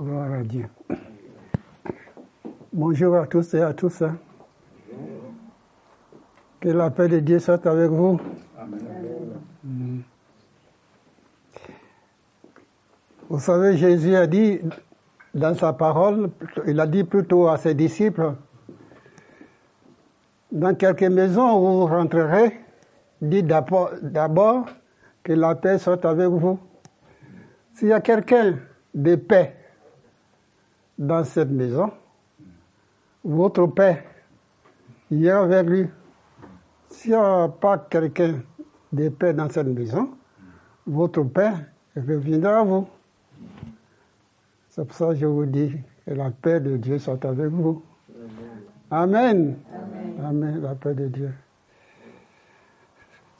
Gloire à Dieu. Bonjour à tous et à tous. hein. Que la paix de Dieu soit avec vous. Vous savez, Jésus a dit dans sa parole, il a dit plutôt à ses disciples, dans quelques maisons où vous rentrerez, dites d'abord d'abord que la paix soit avec vous. S'il y a quelqu'un de paix dans cette maison, votre paix ira vers lui. S'il n'y a pas quelqu'un de paix dans cette maison, votre paix reviendra à vous. C'est pour ça que je vous dis que la paix de Dieu soit avec vous. Amen. Amen. la paix de Dieu.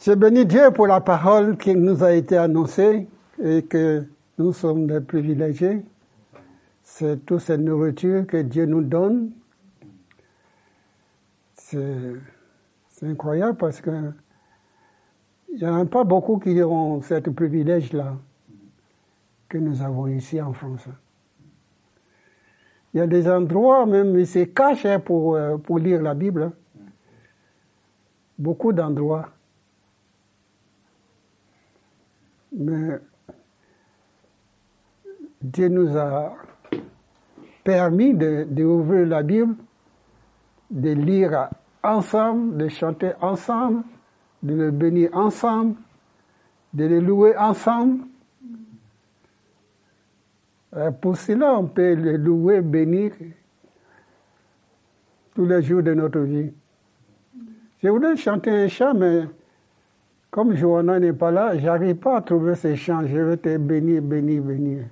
Je bénis Dieu pour la parole qui nous a été annoncée et que nous sommes des privilégiés. C'est toute cette nourriture que Dieu nous donne. C'est incroyable parce que il n'y en a pas beaucoup qui ont ce privilège-là que nous avons ici en France. Il y a des endroits, même, ils se cachent pour, euh, pour lire la Bible. hein. Beaucoup d'endroits. Mais Dieu nous a permis de, d'ouvrir la Bible, de lire ensemble, de chanter ensemble, de le bénir ensemble, de le louer ensemble. Euh, Pour cela, on peut le louer, bénir tous les jours de notre vie. Je voulais chanter un chant, mais comme Johanna n'est pas là, j'arrive pas à trouver ces chants. Je vais te bénir, bénir, bénir.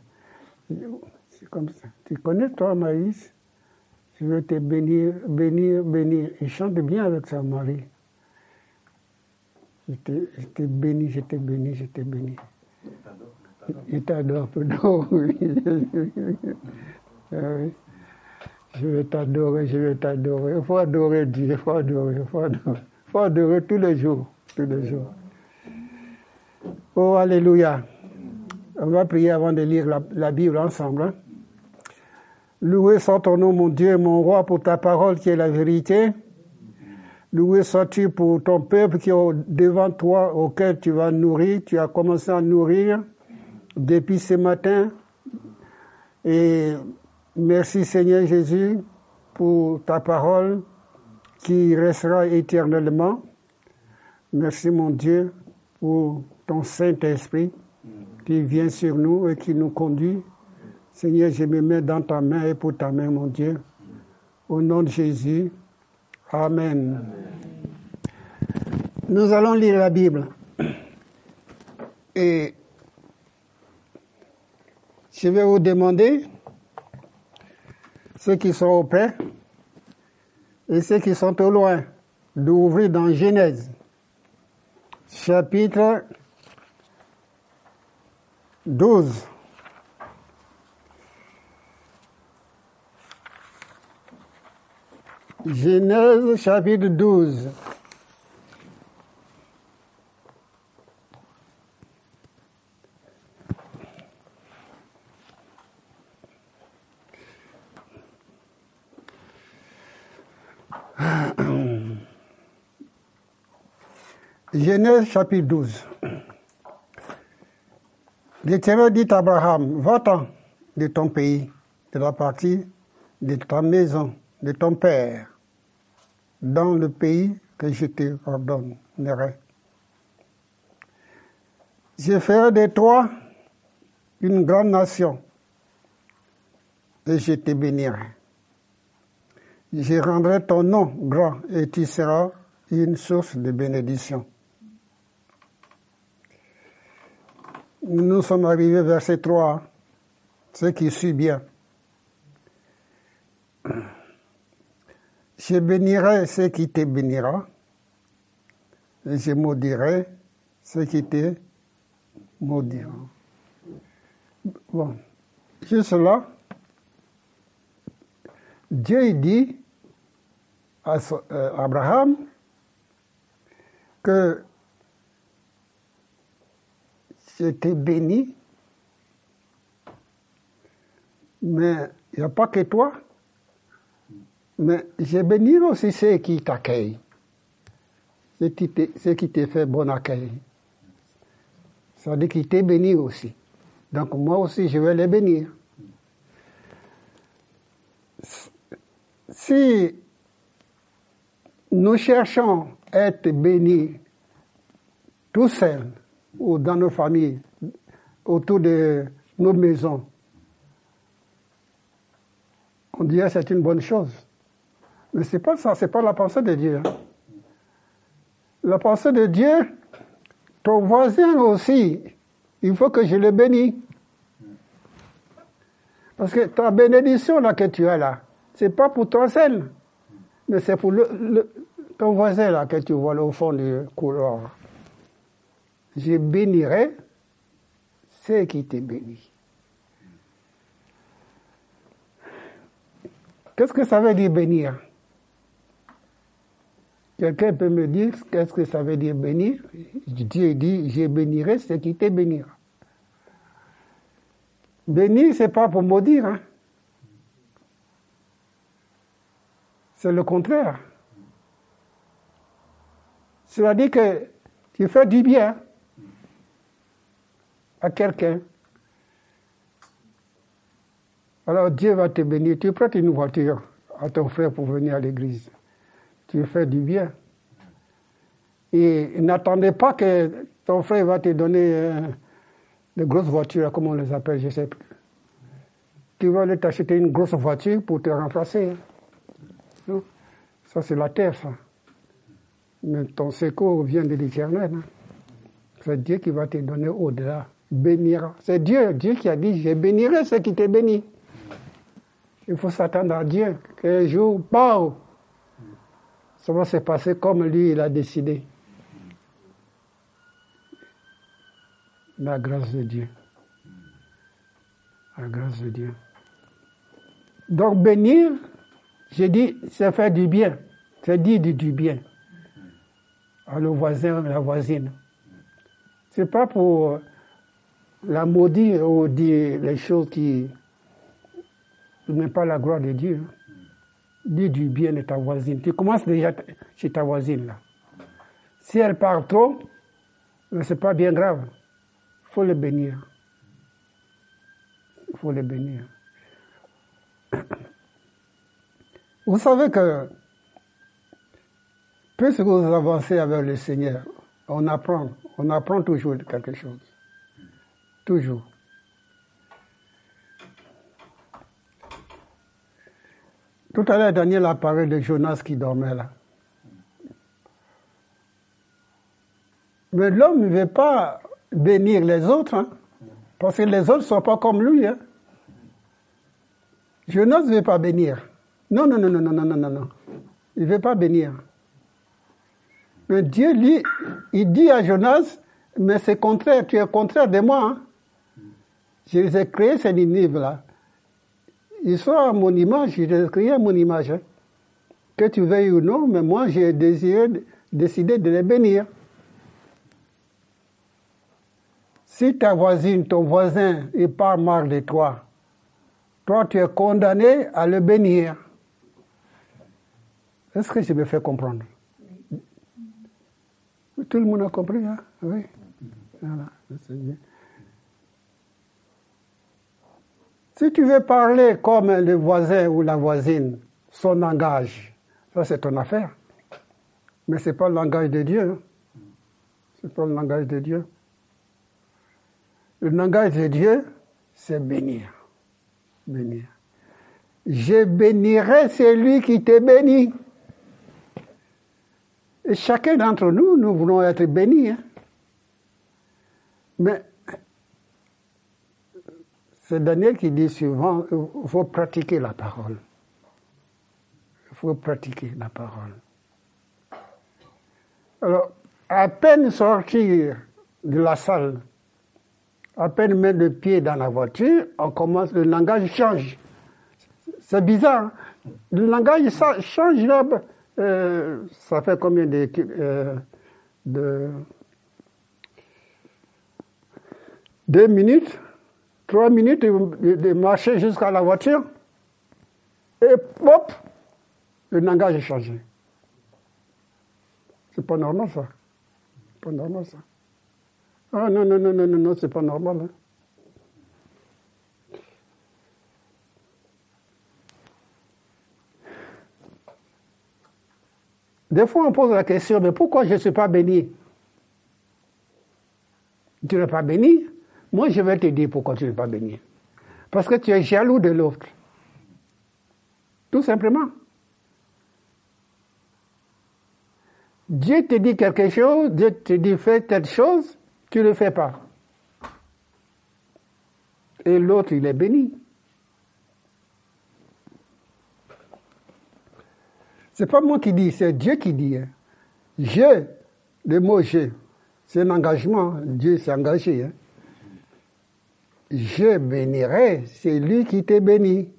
Comme ça. Tu connais toi, Maïs? Je vais te bénir, bénir, bénir. Il chante bien avec sa mari. Je te bénis, je te bénis, je te bénis. Il t'adore, pardon. oui. Je vais t'adorer, je vais t'adorer. Il faut adorer Dieu, il faut adorer, il faut adorer. Il faut adorer tous les jours, tous les jours. Oh, Alléluia. On va prier avant de lire la, la Bible ensemble. hein. Loué soit ton nom, mon Dieu, mon roi, pour ta parole qui est la vérité. Loué sois-tu pour ton peuple qui est devant toi, auquel tu vas nourrir. Tu as commencé à nourrir depuis ce matin. Et merci Seigneur Jésus pour ta parole qui restera éternellement. Merci mon Dieu pour ton Saint-Esprit qui vient sur nous et qui nous conduit. Seigneur, je me mets dans ta main et pour ta main, mon Dieu. Au nom de Jésus. Amen. Nous allons lire la Bible. Et je vais vous demander, ceux qui sont au près et ceux qui sont au loin, d'ouvrir dans Genèse, chapitre 12. Genèse chapitre 12. Genèse chapitre 12. L'Éternel dit à Abraham, va-t'en de ton pays, de la partie de ta maison, de ton père, dans le pays que je te ordonnerai. Je ferai de toi une grande nation et je te bénirai. Je rendrai ton nom grand et tu seras une source de bénédiction. Nous sommes arrivés verset 3, ce qui suit bien. Je bénirai ce qui te bénira, et je maudirai ce qui te maudira. Bon, juste là, Dieu dit à euh, Abraham que je t'ai béni Mais il n'y a pas que toi. Mais j'ai béni aussi ceux qui t'accueillent, ceux qui te fait bon accueil. Ça veut dire qu'ils t'ont béni aussi. Donc moi aussi, je vais les bénir. Si nous cherchons à être bénis tout seuls ou dans nos familles, autour de nos maisons, on dirait que c'est une bonne chose. Mais c'est pas ça, c'est pas la pensée de Dieu. Hein. La pensée de Dieu, ton voisin aussi, il faut que je le bénisse. Parce que ta bénédiction là que tu as là, c'est pas pour toi seul, mais c'est pour le, ton voisin là que tu vois au fond du couloir. Je bénirai ceux qui te bénissent. Qu'est-ce que ça veut dire bénir? Quelqu'un peut me dire qu'est-ce que ça veut dire bénir? Dieu dit, je bénirai ceux qui te bénira. Bénir, c'est pas pour maudire. Hein. C'est le contraire. Cela dit que tu fais du bien à quelqu'un. Alors Dieu va te bénir. Tu prêtes une voiture à ton frère pour venir à l'église tu fais du bien. Et n'attendez pas que ton frère va te donner euh, de grosses voitures, comme on les appelle, je ne sais plus. Tu vas aller t'acheter une grosse voiture pour te remplacer. Hein. Ça, c'est la terre, ça. Mais ton secours vient de l'éternel. Hein. C'est Dieu qui va te donner au-delà. Bénira. C'est Dieu, Dieu qui a dit, je bénirai ceux qui te bénissent. Il faut s'attendre à Dieu. Qu'un jour, pas ça va se passer comme lui, il a décidé? La grâce de Dieu. La grâce de Dieu. Donc bénir, j'ai dit, c'est faire du bien. C'est dire du, bien à le voisin, la voisine. C'est pas pour la maudire ou dire les choses qui mettent pas la gloire de Dieu dis du bien de ta voisine. Tu commences déjà chez ta voisine là. Si elle parle trop, ce n'est pas bien grave. Il faut le bénir. Il faut le bénir. Vous savez que plus que vous avancez avec le Seigneur, on apprend, on apprend toujours quelque chose. Toujours. Tout à l'heure, Daniel a parlé de Jonas qui dormait là. Mais l'homme ne veut pas bénir les autres, hein, parce que les autres ne sont pas comme lui. Hein. Jonas ne veut pas bénir. Non, non, non, non, non, non, non, non. Il ne veut pas bénir. Mais Dieu, lui, il dit à Jonas, mais c'est contraire, tu es contraire de moi. Hein. Je les ai créés, ces Ninive-là. Ils sont à mon image, j'ai créé à mon image. Hein. Que tu veuilles ou non, mais moi j'ai désiré, décidé de les bénir. Si ta voisine, ton voisin, il parle mal de toi, toi tu es condamné à le bénir. Est-ce que je me fais comprendre? Tout le monde a compris, hein? Oui. Voilà, c'est bien. Si tu veux parler comme le voisin ou la voisine, son langage, ça c'est ton affaire. Mais ce n'est pas le langage de Dieu. Hein. Ce n'est pas le langage de Dieu. Le langage de Dieu, c'est bénir. Bénir. Je bénirai celui qui te bénit. Et chacun d'entre nous, nous voulons être bénis. Hein. Mais c'est Daniel qui dit souvent, il faut pratiquer la parole. Il faut pratiquer la parole. Alors, à peine sortir de la salle, à peine mettre le pied dans la voiture, on commence, le langage change. C'est bizarre. Hein. Le langage change là. Euh, ça fait combien de, euh, de deux minutes? Trois minutes de, marcher jusqu'à la voiture, et hop, le langage est changé. C'est pas normal ça. Pas normal ça. Ah non, non, non, non, non, non c'est pas normal. Hein. Des fois, on pose la question, mais pourquoi je ne suis pas béni? Tu n'es pas béni? Moi, je vais te dire pourquoi tu n'es pas béni. Parce que tu es jaloux de l'autre. Tout simplement. Dieu te dit quelque chose, Dieu te dit fais telle chose, tu ne le fais pas. Et l'autre, il est béni. C'est pas moi qui dis, c'est Dieu qui dit. Hein. Je, le mot je, c'est un engagement. Dieu s'est engagé. Hein. Je bénirai, c'est lui qui t'est béni.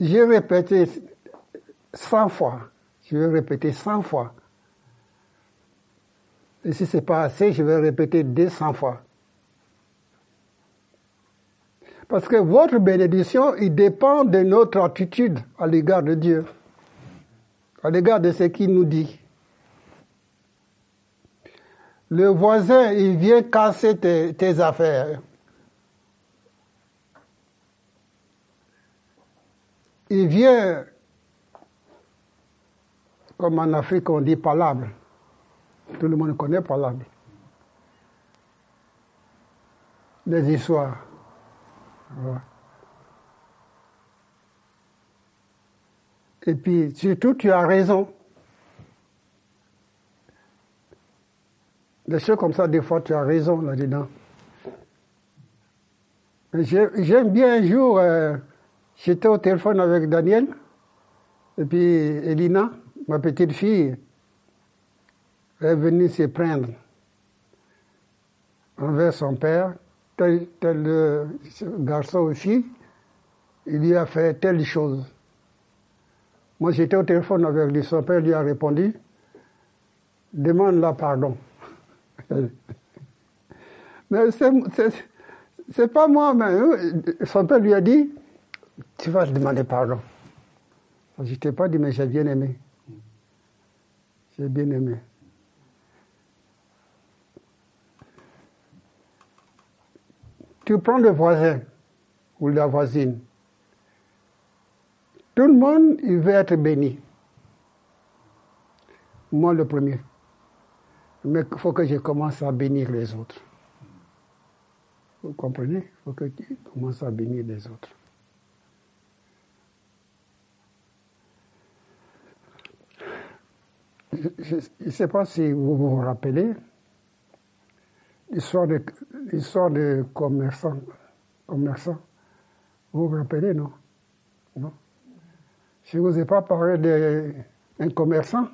J'ai répété cent fois. Je vais répéter cent fois. Et si c'est pas assez, je vais répéter 200 fois. Parce que votre bénédiction, il dépend de notre attitude à l'égard de Dieu, à l'égard de ce qu'il nous dit. Le voisin, il vient casser tes, affaires. Il vient, comme en Afrique on dit palabre. Tout le monde connaît palabre. Les histoires. Et puis, surtout, tu as raison. Des choses comme ça, des fois, tu as raison là-dedans. J'aime bien un jour, euh, j'étais au téléphone avec Daniel, et puis Elina, ma petite fille, est venue se prendre envers son père tel, tel euh, garçon aussi, il lui a fait telle chose. Moi, j'étais au téléphone avec lui, son père lui a répondu, demande-la pardon. Mais c'est pas moi, mais son père lui a dit, tu vas demander pardon. Je t'ai pas dit, mais j'ai bien aimé. J'ai bien aimé. Tu prends le voisin ou la voisine. Tout le monde, il veut être béni. Moi, le premier. Mais il faut que je commence à bénir les autres. Vous comprenez? Il faut que tu commences à bénir les autres. Je ne sais pas si vous vous rappelez, l'histoire de, l'histoire de. Vous vous rappelez, non? Non? Je ne vous ai pas parlé d'un commerçant,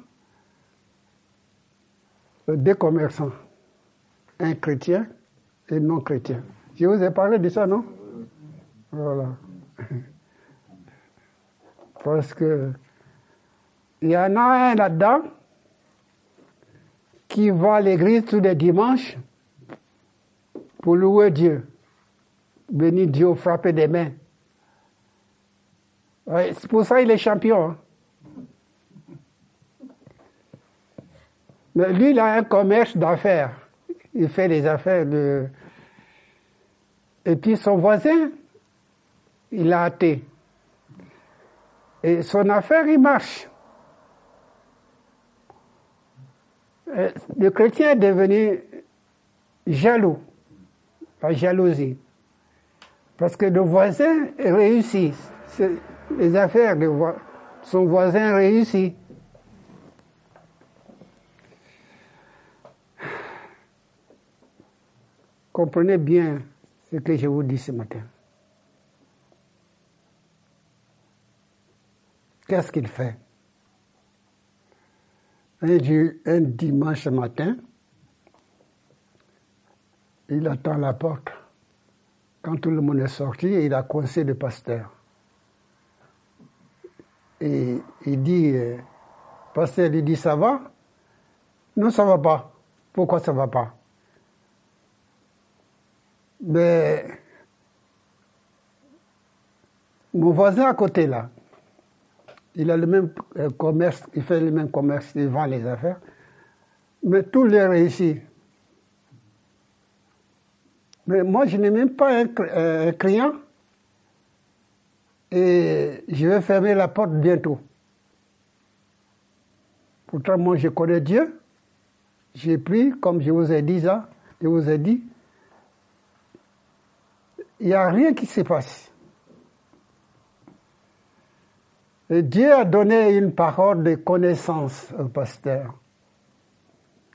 deux commerçants, un chrétien et non chrétien. Je vous ai parlé de ça, non? Voilà. Parce que il y en a un là-dedans qui va à l'église tous les dimanches pour louer Dieu. Béni Dieu, frapper des mains. c'est pour ça qu'il est champion. Hein. Lui, il a un commerce d'affaires. Il fait des affaires de. Et puis son voisin, il a athée. Et son affaire, il marche. Le chrétien est devenu jaloux la jalousie. Parce que le voisin réussit. Les affaires de son voisin réussit. Comprenez bien ce que je vous dis ce matin. Qu'est-ce qu'il fait? Un dimanche matin, il attend la porte. Quand tout le monde est sorti, il a coincé le pasteur. Et il dit, euh, pasteur, il dit, ça va? Non, ça va pas. Pourquoi ça va pas? Mais mon voisin à côté là, il a le même euh, commerce, il fait le même commerce, il vend les affaires, mais tout les réussit. Mais moi, je n'ai même pas un, un client et je vais fermer la porte bientôt. Pourtant, moi, je connais Dieu. J'ai pris, comme je vous ai dit ça, je vous ai dit, il n'y a rien qui se passe. Et Dieu a donné une parole de connaissance au pasteur.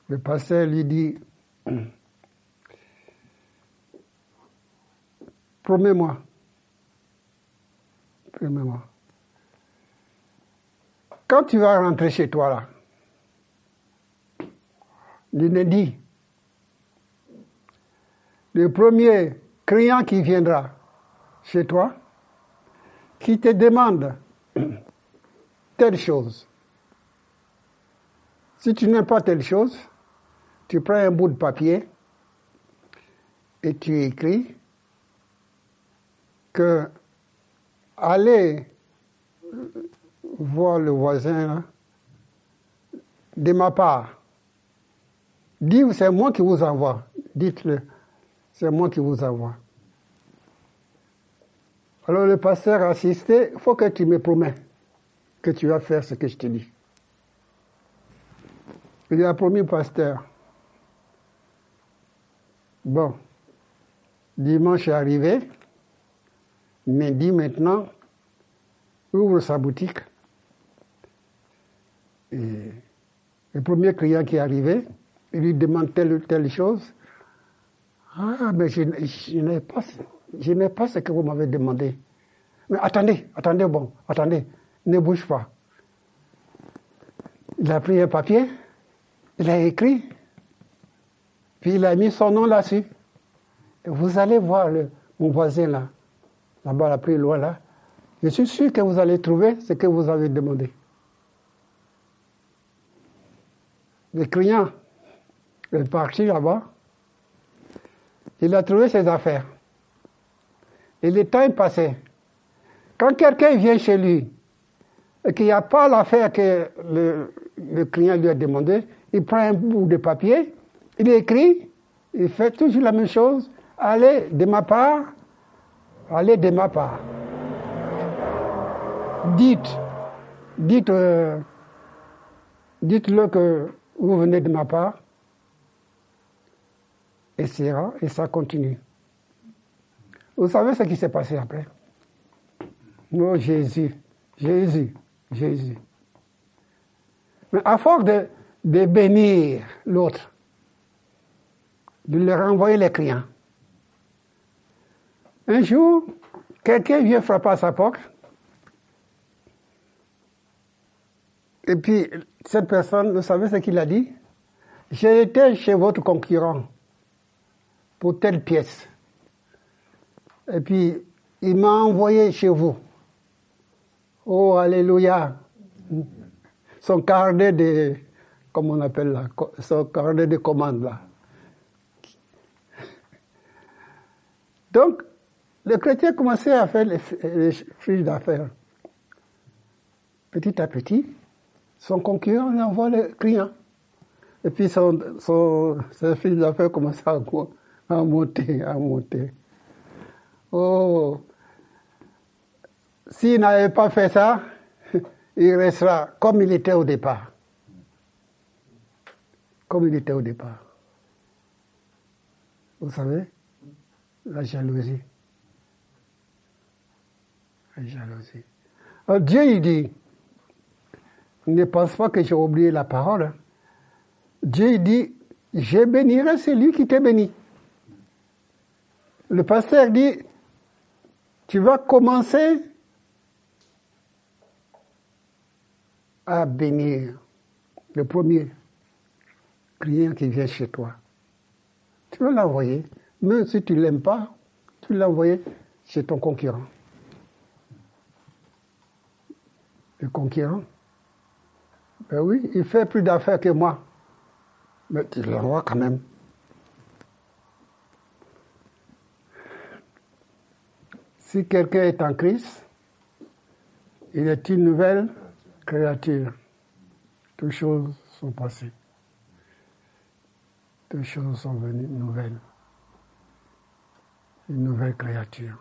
Le pasteur lui dit, promets-moi, promets-moi, quand tu vas rentrer chez toi là, lundi, le premier qui viendra chez toi, qui te demande telle chose. Si tu n'aimes pas telle chose, tu prends un bout de papier et tu écris que allez voir le voisin de ma part. Dites, c'est moi qui vous envoie. Dites-le, c'est moi qui vous envoie. Alors le pasteur a assisté, il faut que tu me promets que tu vas faire ce que je te dis. Il a promis pasteur. Bon, dimanche est arrivé, mais dit maintenant, ouvre sa boutique. Et le premier client qui est arrivé, il lui demande telle ou telle chose. Ah, mais je, n'ai pas, je n'ai pas ce que vous m'avez demandé. Mais attendez, attendez, bon, attendez, ne bouge pas. Il a pris un papier, il a écrit, puis il a mis son nom là-dessus. Vous allez voir le, mon voisin là, là-bas, là, plus loin là. Je suis sûr que vous allez trouver ce que vous avez demandé. Le client est parti là-bas. Il a trouvé ses affaires. Et le temps est passé. Quand quelqu'un vient chez lui et qu'il n'y a pas l'affaire que le, client lui a demandé, il prend un bout de papier, il écrit, il fait toujours la même chose. Allez de ma part, allez de ma part. Dites, dites, euh, dites-le que vous venez de ma part, et, ça continue. Vous savez ce qui s'est passé après? Oh Jésus, Jésus, Jésus. Mais à force de, bénir l'autre, de leur renvoyer les clients, un jour, quelqu'un vient frapper à sa porte, et puis cette personne, vous savez ce qu'il a dit? J'ai été chez votre concurrent pour telle pièce. Et puis, il m'a envoyé chez vous. Oh, Alléluia. Son carnet de, comment on appelle là, son carnet de commande là. Donc, le chrétien commençait à faire les, les fiches d'affaires. Petit à petit, son concurrent envoie le client. Et puis son, son, ses d'affaires commençaient à, à monter, à monter. Oh, s'il n'avait pas fait ça, il restera comme il était au départ. Comme il était au départ. Vous savez, la jalousie. La jalousie. Alors Dieu, il dit, ne pense pas que j'ai oublié la parole. Dieu, il dit, je bénirai celui qui t'a béni. Le pasteur dit, tu vas commencer à bénir le premier client qui vient chez toi. Tu vas l'envoyer. Même si tu ne l'aimes pas, tu l'envoies chez ton concurrent. Le concurrent, ben oui, il fait plus d'affaires que moi. Mais tu l'envoies quand même. Si quelqu'un est en Christ, il est une nouvelle créature? Toutes choses sont passées. Toutes choses sont venues nouvelles. Une nouvelle créature.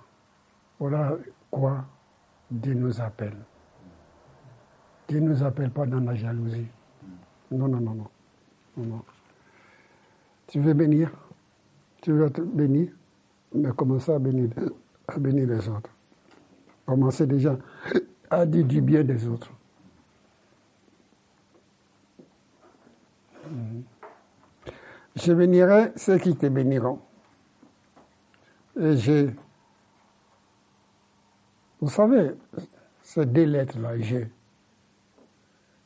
Voilà quoi Dieu nous appelle. Dieu ne nous appelle pas dans la jalousie. Non, non, non, non. non, Tu veux bénir? Tu veux être béni? Mais commencez à bénir, à bénir les autres. Commencez déjà à dire du bien des autres. Je bénirai ceux qui te béniront. Et j'ai. Vous savez, ces deux lettres-là, j'ai.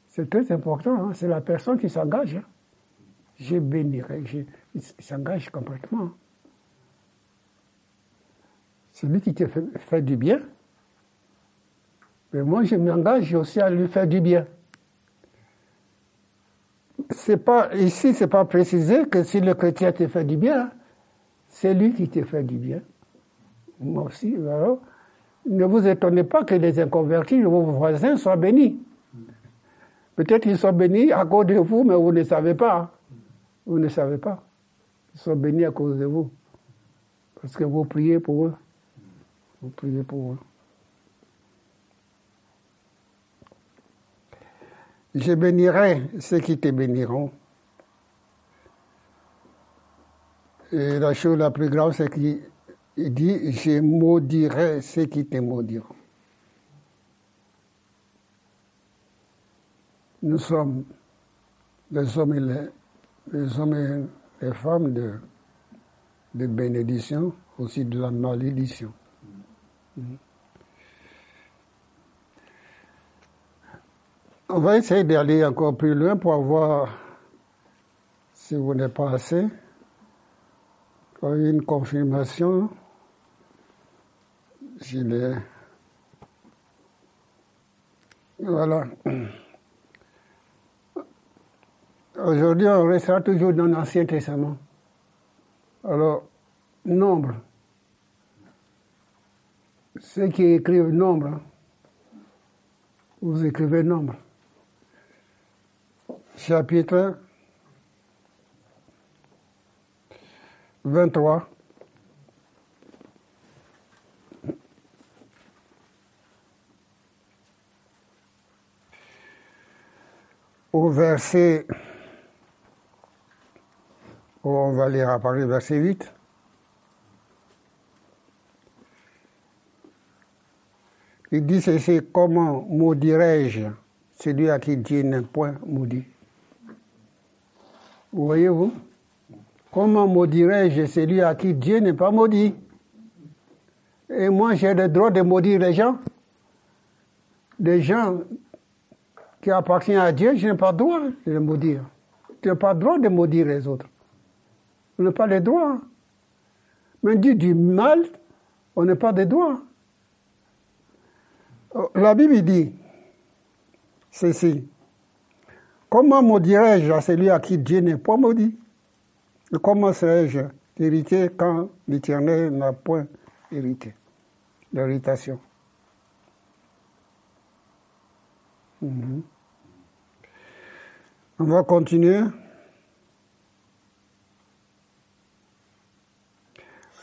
C'est très important, hein. c'est la personne qui s'engage. Hein. Je bénirai, il s'engage complètement. Celui qui te fait, du bien, mais moi je m'engage aussi à lui faire du bien. C'est pas, ici, c'est pas précisé que si le chrétien te fait du bien, c'est lui qui te fait du bien. Moi aussi, alors, ne vous étonnez pas que les inconvertis, vos voisins, soient bénis. Peut-être qu'ils sont bénis à cause de vous, mais vous ne savez pas. Vous ne savez pas. Ils sont bénis à cause de vous. Parce que vous priez pour eux. Pour eux. Je bénirai ceux qui te béniront. Et la chose la plus grave, c'est qu'il dit, je maudirai ceux qui te maudiront. nous sommes les hommes et les, hommes et les femmes de, de bénédiction, aussi de la malédiction. On va essayer d'aller encore plus loin pour voir si vous n'êtes pas assez. Une confirmation, je l'ai. Voilà. Aujourd'hui, on restera toujours dans l'Ancien Testament. Alors, nombre. Ceux qui écrivent nombre, vous écrivez nombre. Chapitre 23. Au verset on va lire à partir du verset 8. Il dit ceci, comment maudirais-je celui à qui Dieu n'est point maudit? Voyez-vous Comment maudirais-je celui à qui Dieu n'est pas maudit? Et moi, j'ai le droit de maudire les gens Des gens qui appartiennent à Dieu, je n'ai pas le droit de les maudire. Tu n'as pas le droit de maudire les autres. On n'a pas les droits. Mais dit du mal, on n'a pas des droits. Oh, la Bible dit ceci. Comment maudirais-je à celui à qui Dieu n'est pas maudit? Et comment serais-je hérité quand l'Éternel n'a point hérité L'irritation. Mhm. On va continuer.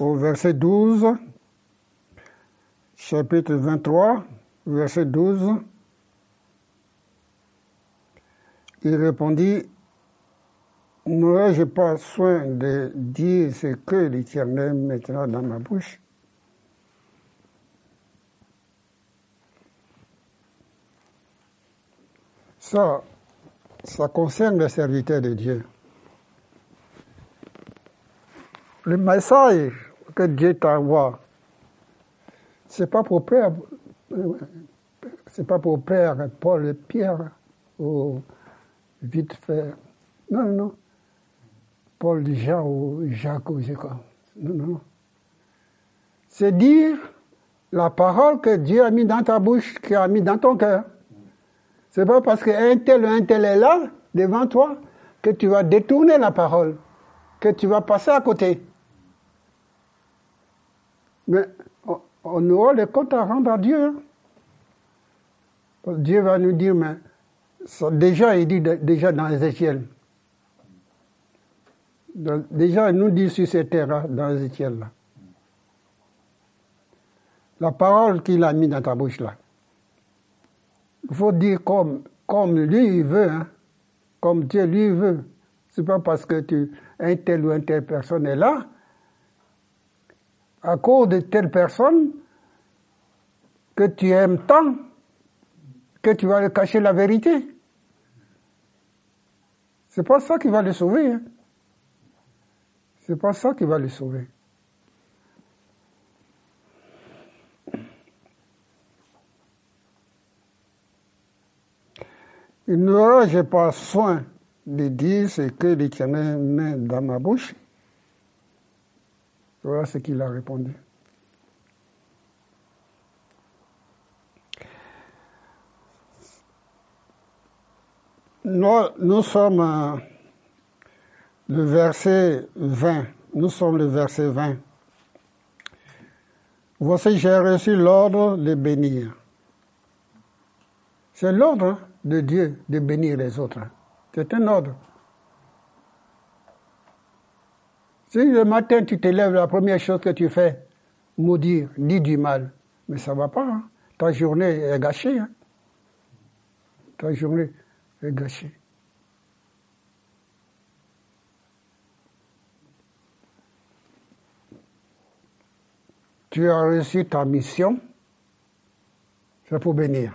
au verset 12, chapitre 23, verset 12, il répondit, N'aurais-je pas soin de dire ce que l'Éternel mettra dans ma bouche? Ça, ça concerne les serviteurs de Dieu. Le message que Dieu t'envoie, c'est pas pour c'est pas pour Père Paul et Pierre ou vite fait. Non, non, Paul, Jean ou Jacques ou Jacques. Non, non. C'est dire la parole que Dieu a mis dans ta bouche, qu'il a mis dans ton cœur. C'est pas parce qu'un tel ou un tel est là, devant toi, que tu vas détourner la parole, que tu vas passer à côté. Mais on aura les comptes à rendre à Dieu. Hein. Dieu va nous dire, mais déjà, il dit déjà dans Ézéchiel. Déjà, il nous dit sur cette terre, dans Ézéchiel. Là. La parole qu'il a mis dans ta bouche là. Il faut dire comme, comme lui il veut, hein. comme Dieu lui veut. C'est pas parce que tu, un tel ou une telle personne est là, à cause de telle personne, que tu aimes tant, que tu vas le cacher la vérité. C'est pas ça qui va le sauver. Hein. C'est pas ça qui va le sauver. Il n'aurai pas soin de dire ce que l'Éternel met dans ma bouche. Voilà ce qu'il a répondu. Nous, sommes euh, le verset 20. Nous sommes le verset 20. Voici, j'ai reçu l'ordre de bénir. C'est l'ordre de Dieu de bénir les autres. C'est un ordre. Si le matin tu te lèves, la première chose que tu fais, maudire, dis du mal, mais ça va pas. Hein. Ta journée est gâchée. Hein. Ta journée est gâchée. Tu as reçu ta mission, c'est pour bénir.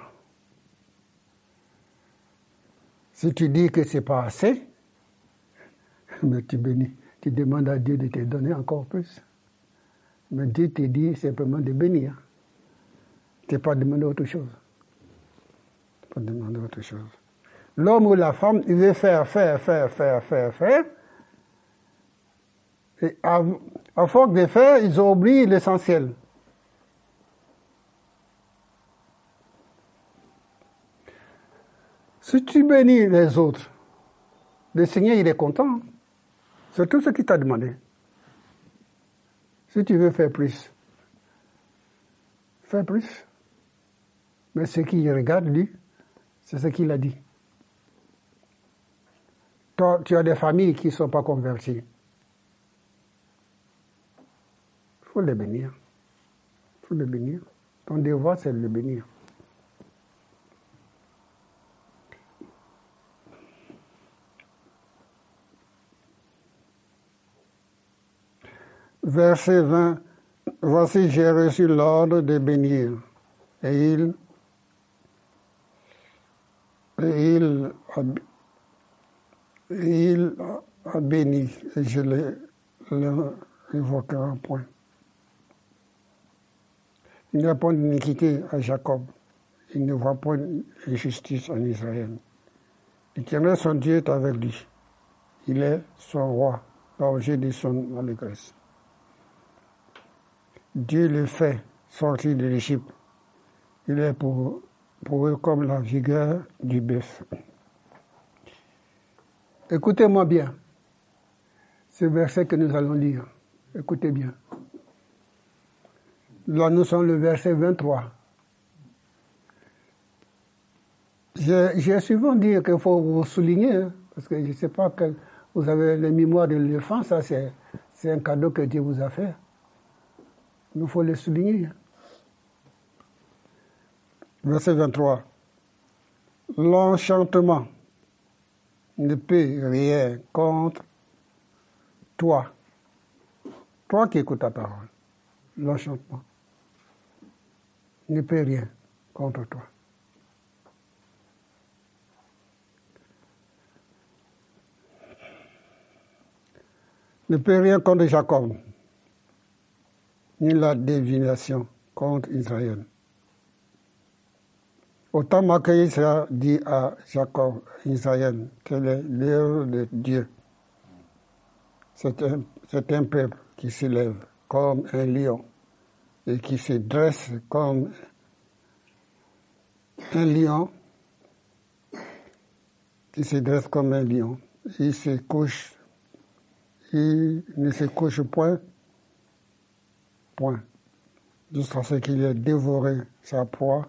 Si tu dis que c'est pas assez, mais tu bénis, tu demandes à Dieu de te donner encore plus. Mais Dieu te dit simplement de bénir. Tu n'as pas demandé autre chose. Tu pas demander autre chose. L'homme ou la femme, il veut faire, faire, faire, faire, faire, faire. Et à, à force de faire, ils ont oublié l'essentiel. Si tu bénis les autres, le Seigneur, il est content. C'est tout ce qu'il t'a demandé. Si tu veux faire plus, fais plus. Mais ce qu'il regarde, lui, c'est ce qu'il a dit. Toi, tu as des familles qui ne sont pas converties. Il faut les bénir. Il faut les bénir. Ton devoir, c'est de les bénir. Verset 20, Voici, j'ai reçu l'ordre de bénir. Et il, a, béni. Et je l'évoquerai un point. Il n'y a point d'iniquité à Jacob. Il ne voit point d'injustice en Israël. L'Éternel, son Dieu, est avec lui. Il est son roi, l'objet de son allégresse. Dieu le fait sortir de l'Égypte. Il est pour, pour eux comme la vigueur du bœuf. Écoutez-moi bien. Ce verset que nous allons lire. Écoutez bien. Là, nous sommes le verset 23. J'ai souvent dit qu'il faut vous souligner, hein, parce que je ne sais pas que vous avez les mémoires de l'éléphant, ça c'est un cadeau que Dieu vous a fait. Il faut le souligner. Verset 23. L'enchantement ne peut rien contre toi. Toi qui écoutes ta parole. L'enchantement ne peut rien contre toi. Ne peut rien contre Jacob ni la divination contre Israël. Autant sera dit à Jacob, Israël, quelle est l'œuvre de Dieu. C'est un, un, peuple qui s'élève comme un lion et qui se dresse comme un lion, qui se dresse comme un lion. Il se couche, il ne se couche point Point. jusqu'à ce qu'il ait dévoré sa proie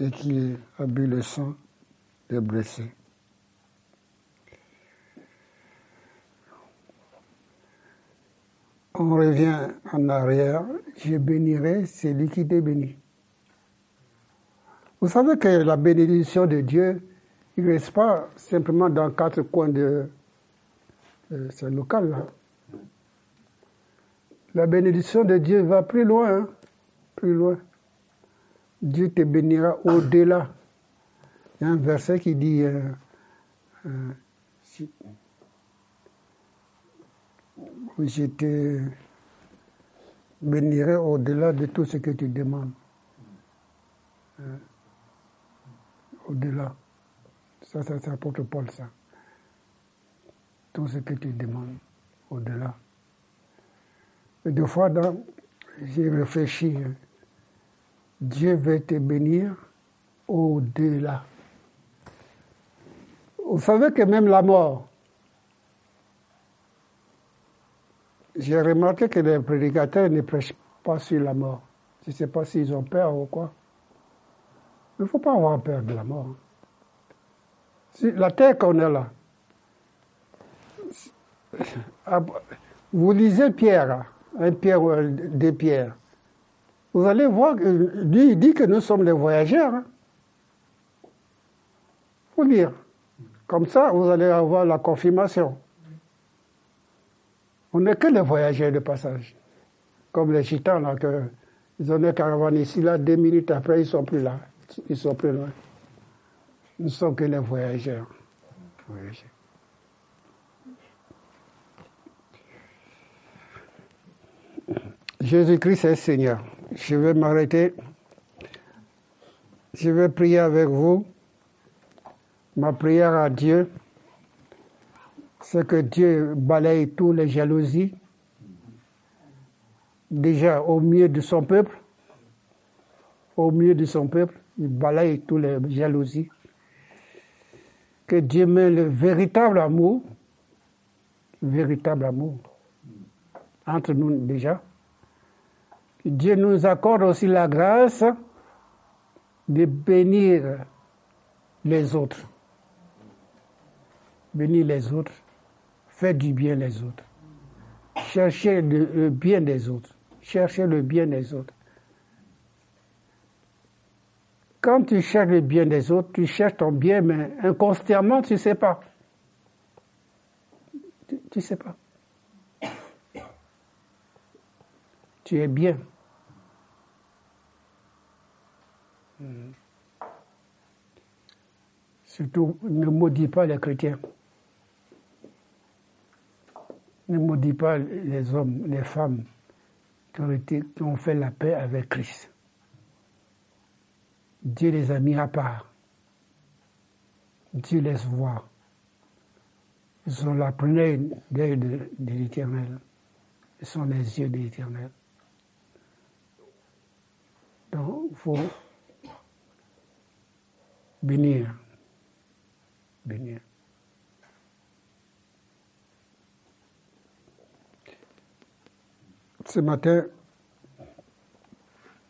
et qu'il ait bu le sang des blessés. On revient en arrière, je bénirai celui qui te bénit. Vous savez que la bénédiction de Dieu, il ne reste pas simplement dans quatre coins de, ce local là. La bénédiction de Dieu va plus loin, hein, plus loin. Dieu te bénira au-delà. Il y a un verset qui dit euh, euh, je te bénirai au-delà de tout ce que tu demandes. Hein? Au-delà. Ça, ça, c'est apôtre Paul, ça. Tout ce que tu demandes, au-delà. Deux fois, j'ai réfléchi. Hein. Dieu veut te bénir au-delà. Vous savez que même la mort, j'ai remarqué que les prédicateurs ne prêchent pas sur la mort. Je ne sais pas s'ils ont peur ou quoi. Il ne faut pas avoir peur de la mort. la terre qu'on est là, vous lisez Pierre, un Pierre ou deux pierres, vous allez voir lui, il dit que nous sommes les voyageurs. Hein. faut lire. Comme ça, vous allez avoir la confirmation. On n'est que les voyageurs de passage. Comme les gitans, ils ont des caravanes ici, là, deux minutes après, ils sont plus là. Ils sont plus loin. Nous ne sommes que les voyageurs. Jésus-Christ est Seigneur. Je vais m'arrêter. Je vais prier avec vous. Ma prière à Dieu, c'est que Dieu balaye toutes les jalousies, déjà au milieu de son peuple, au milieu de son peuple, il balaye toutes les jalousies. Que Dieu met le véritable amour, véritable amour, entre nous déjà. Dieu nous accorde aussi la grâce de bénir les autres. Bénir les autres Faites du bien les autres. Cherchez le, bien des autres. Cherchez le bien des autres. Quand tu cherches le bien des autres, tu cherches ton bien, mais inconsciemment, tu ne sais pas. Tu ne sais pas. Tu es bien. Surtout, ne maudis pas les chrétiens ne maudit pas les hommes, les femmes qui ont, été, qui ont fait la paix avec Christ. Dieu les a mis à part. Dieu les voit. Ils sont la d'œil de, de l'Éternel. Ils sont les yeux de l'Éternel. Donc, il faut bénir. Bénir. Ce matin,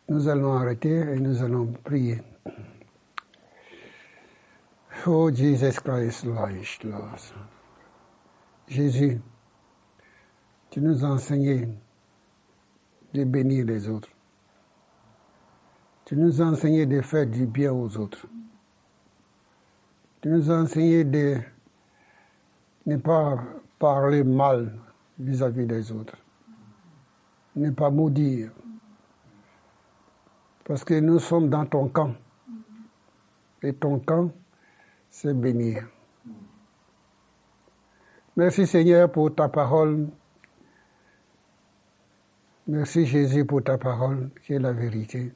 nous allons arrêter et nous allons prier. Oh Jesus Christ, Jésus, tu nous as enseigné de bénir les autres. Tu nous as enseigné de faire du bien aux autres. Tu nous as enseigné de ne pas parler mal vis à -vis des autres ne pas maudire. Parce que nous sommes dans ton camp. Et ton camp, c'est bénir. Merci Seigneur pour ta parole. Merci Jésus pour ta parole, qui est la vérité.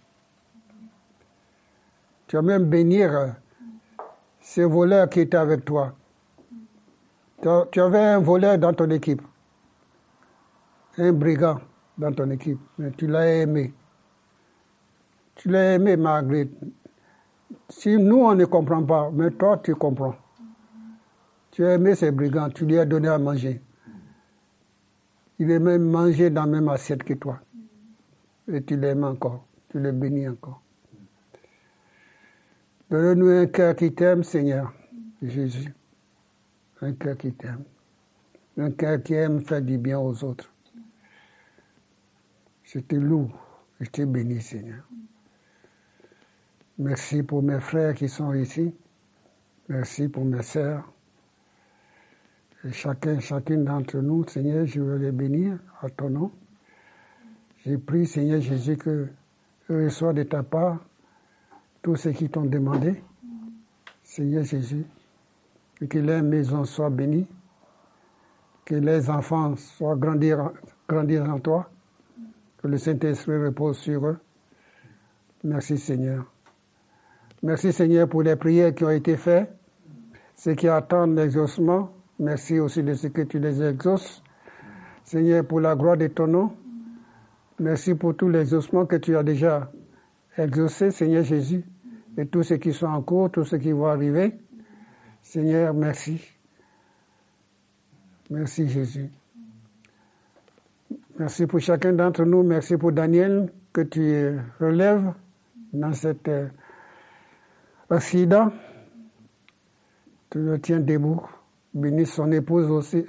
Tu as même bénir ces voleurs qui étaient avec toi. Tu avais un voleur dans ton équipe, un brigand dans ton équipe, mais tu l'as aimé. Tu l'as aimé, Marguerite. Si nous, on ne comprend pas, mais toi, tu comprends. Tu as aimé ces brigands, tu lui as donné à manger. Il est même manger dans la même assiette que toi. et tu l'aimes encore, tu le bénis encore. Donne-nous un cœur qui t'aime, Seigneur Jésus. Un cœur qui t'aime. Un cœur qui aime faire du bien aux autres. Je te loue, je te bénis, Seigneur. Merci pour mes frères qui sont ici. Merci pour mes sœurs. Chacun, chacune d'entre nous, Seigneur, je veux les bénir à ton nom. J'ai prie, Seigneur Jésus, que reçois de ta part tous ceux qui t'ont demandé, Seigneur Jésus, et que les maisons soient bénies, que les enfants soient grandir, grandir en toi, que le Saint-Esprit repose sur eux. Merci Seigneur. Merci Seigneur pour les prières qui ont été faites, ceux qui attendent l'exaucement. Merci aussi de ce que tu les exauces. Seigneur, pour la gloire de ton nom. Merci pour tous les que tu as déjà exaucés, Seigneur Jésus, et tous ceux qui sont en cours, tous ceux qui vont arriver. Seigneur, merci. Merci Jésus. Merci pour chacun d'entre nous. Merci pour Daniel que tu relèves dans cet euh, accident. Tu le tiens debout. Bénis son épouse aussi.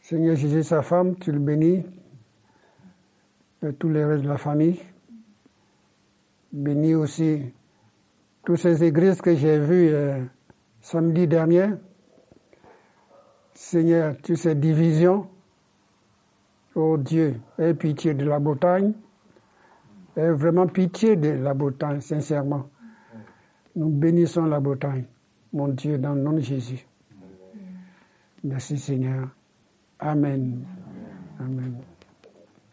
Seigneur Jésus, sa femme, tu le bénis. Et tous les restes de la famille. Bénis aussi toutes ces églises que j'ai vues euh, samedi dernier. Seigneur, toutes ces divisions. Oh Dieu, aie pitié de la Bretagne. Aie vraiment pitié de la Bretagne, sincèrement. Nous bénissons la Bretagne, mon Dieu, dans le nom de Jésus. Merci Seigneur. Amen. Amen.